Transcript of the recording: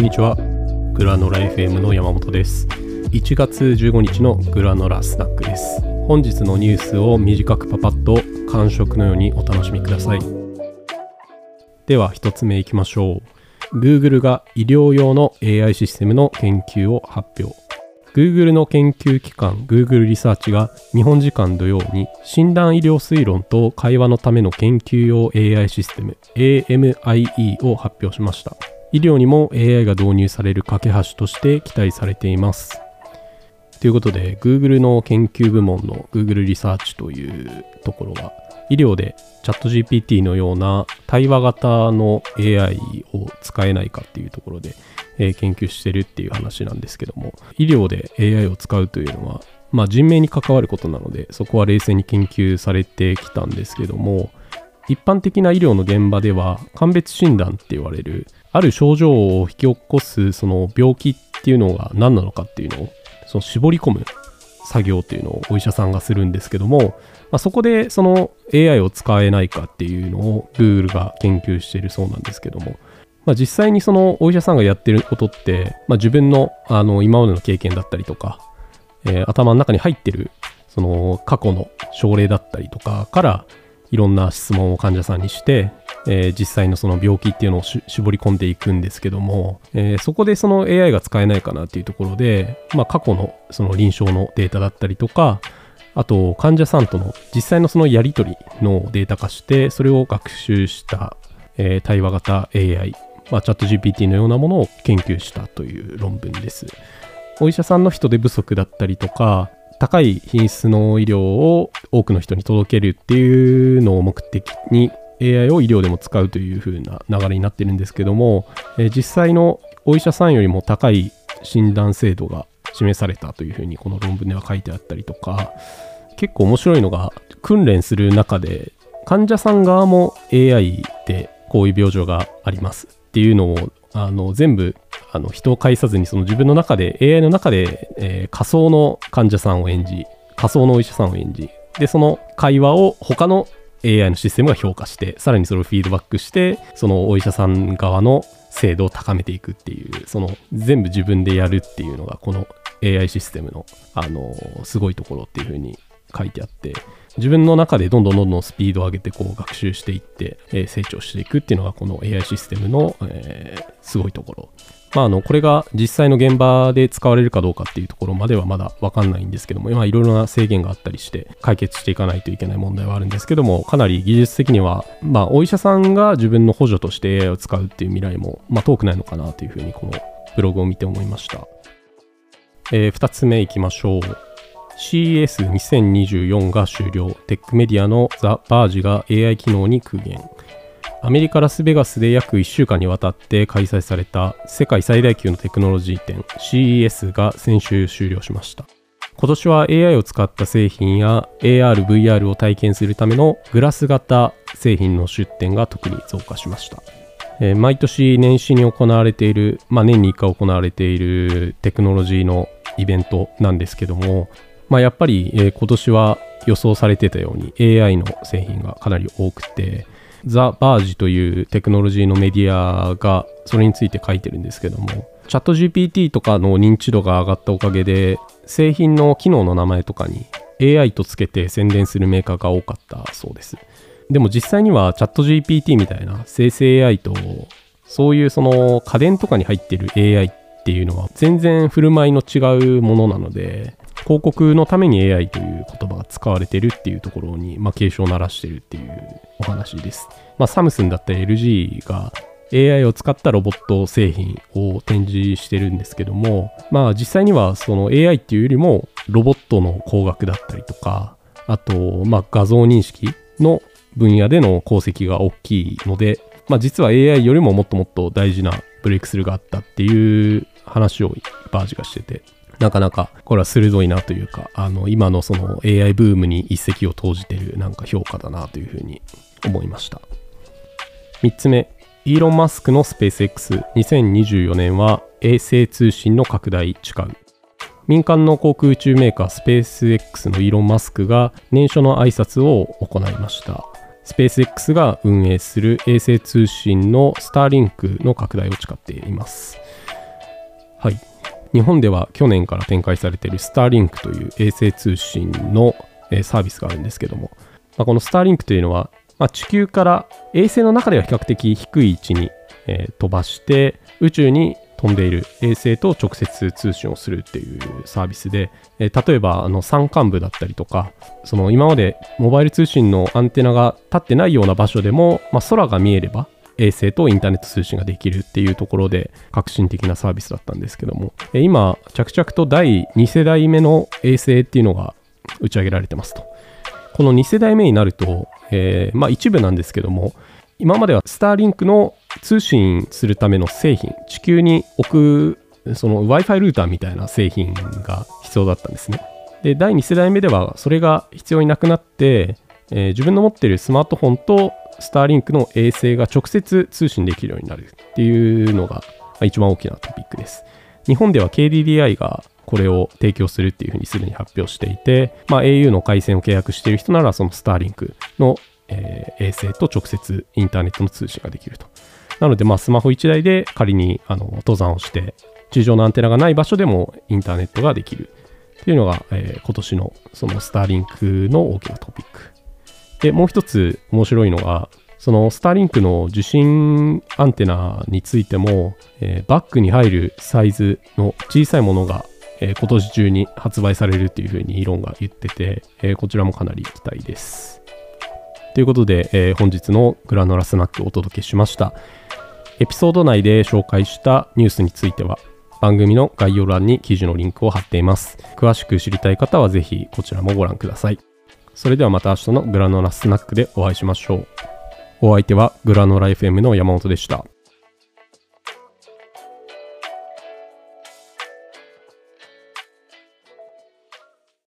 こんにちは。グラノラ FM の山本です。1月15日のグラノラスナックです。本日のニュースを短くパパッと感触のようにお楽しみください。では1つ目いきましょう。Google が医療用の AI システムの研究を発表。Google の研究機関 Google リサーチが日本時間土曜に診断医療推論と会話のための研究用 AI システム AMIE を発表しました。医療にも AI が導入される架け橋として期待されています。ということで Google の研究部門の Google リサーチというところが医療でチャット GPT のような対話型の AI を使えないかっていうところで、えー、研究してるっていう話なんですけども。医療で AI を使うというのはまあ人命に関わることなのでそこは冷静に研究されてきたんですけども一般的な医療の現場では鑑別診断って言われるある症状を引き起こすその病気っていうのが何なのかっていうのをその絞り込む作業っていうのをお医者さんがするんですけども、まあ、そこでその AI を使えないかっていうのを Google が研究しているそうなんですけども、まあ、実際にそのお医者さんがやってることって、まあ、自分のあの今までの経験だったりとか、えー、頭の中に入ってるその過去の症例だったりとかからいろんな質問を患者さんにして、えー、実際のその病気っていうのを絞り込んでいくんですけども、えー、そこでその AI が使えないかなっていうところで、まあ、過去のその臨床のデータだったりとかあと患者さんとの実際のそのやり取りのデータ化してそれを学習した、えー、対話型 AI、まあ、チャット GPT のようなものを研究したという論文です。お医者さんの人手不足だったりとか高い品質の医療を多くの人に届けるっていうのを目的に AI を医療でも使うという風な流れになってるんですけども、えー、実際のお医者さんよりも高い診断精度が示されたというふうにこの論文では書いてあったりとか結構面白いのが訓練する中で患者さん側も AI でこういう病状がありますっていうのをあの全部あの人を介さずにその自分の中で AI の中で、えー、仮想の患者さんを演じ仮想のお医者さんを演じでその会話を他の AI のシステムが評価してさらにそれをフィードバックしてそのお医者さん側の精度を高めていくっていうその全部自分でやるっていうのがこの AI システムのあのすごいところっていうふうに書いてあって自分の中でどんどんどんどんスピードを上げてこう学習していって、えー、成長していくっていうのがこの AI システムの、えー、すごいところ。まあ、あのこれが実際の現場で使われるかどうかっていうところまではまだ分かんないんですけども、まあ、いろいろな制限があったりして解決していかないといけない問題はあるんですけどもかなり技術的には、まあ、お医者さんが自分の補助として AI を使うっていう未来も、まあ、遠くないのかなというふうにこのブログを見て思いました、えー、2つ目いきましょう。CES2024 が終了。テックメディアのザ・バージが AI 機能に空言アメリカ・ラスベガスで約1週間にわたって開催された世界最大級のテクノロジー展 CES が先週終了しました。今年は AI を使った製品や AR、VR を体験するためのグラス型製品の出展が特に増加しました。えー、毎年年始に行われている、まあ、年に1回行われているテクノロジーのイベントなんですけども、まあ、やっぱり、えー、今年は予想されてたように AI の製品がかなり多くて、ザ・バージというテクノロジーのメディアがそれについて書いてるんですけどもチャット GPT とかの認知度が上がったおかげで製品の機能の名前とかに AI とつけて宣伝するメーカーが多かったそうです。でも実際にはチャット GPT みたいな生成 AI とそういうその家電とかに入ってる AI っていうのは全然振る舞いの違うものなので広告のために AI という言葉が使われてるっていうところに、まあ、警鐘を鳴らしてるっていうお話です。まあ、サムスンだったり LG が AI を使ったロボット製品を展示してるんですけども、まあ実際にはその AI っていうよりもロボットの工学だったりとか、あと、まあ画像認識の分野での功績が大きいので、まあ実は AI よりももっともっと大事なブレイクスルーがあったっていう話をバージがしてて、なかなかこれは鋭いなというか、あの、今のその AI ブームに一石を投じてるなんか評価だなというふうに思いました。3つ目、イーロン・マスクのスペース X2024 年は衛星通信の拡大誓う。民間の航空宇宙メーカースペース X のイーロン・マスクが年初の挨拶を行いました。スペース X が運営する衛星通信のスターリンクの拡大を誓っています。はい。日本では去年から展開されているスターリンクという衛星通信のサービスがあるんですけども、まあ、このスターリンクというのは、まあ、地球から衛星の中では比較的低い位置に、えー、飛ばして宇宙に飛んでいる衛星と直接通信をするっていうサービスで、えー、例えばあの山間部だったりとかその今までモバイル通信のアンテナが立ってないような場所でも、まあ、空が見えれば衛星とインターネット通信ができるっていうところで革新的なサービスだったんですけども。今着々と第2世代目の衛星っていうのが打ち上げられてますと。この2世代目になると、えー、まあ一部なんですけども今まではスターリンクの通信するための製品地球に置くその Wi-Fi ルーターみたいな製品が必要だったんですね。で第2世代目ではそれが必要になくなって、えー、自分の持っているスマートフォンとスターリンクの衛星が直接通信できるようになるっていうのが一番大きなトピックです日本では KDDI がこれを提供するっていうふうにすでに発表していて、まあ、au の回線を契約している人ならそのスターリンクのえー、衛星と直接インターネットの通信ができると。なので、まあ、スマホ1台で仮にあの登山をして、地上のアンテナがない場所でもインターネットができるっていうのが、えー、今年のそのスターリンクの大きなトピック。で、もう一つ面白いのが、そのスターリンクの受信アンテナについても、えー、バッグに入るサイズの小さいものが、えー、今年中に発売されるっていうふうにイーロンが言ってて、えー、こちらもかなり期待です。ということで、えー、本日のグラノラスナックをお届けしました。エピソード内で紹介したニュースについては、番組の概要欄に記事のリンクを貼っています。詳しく知りたい方はぜひこちらもご覧ください。それではまた明日のグラノラスナックでお会いしましょう。お相手はグラノラ FM の山本でした。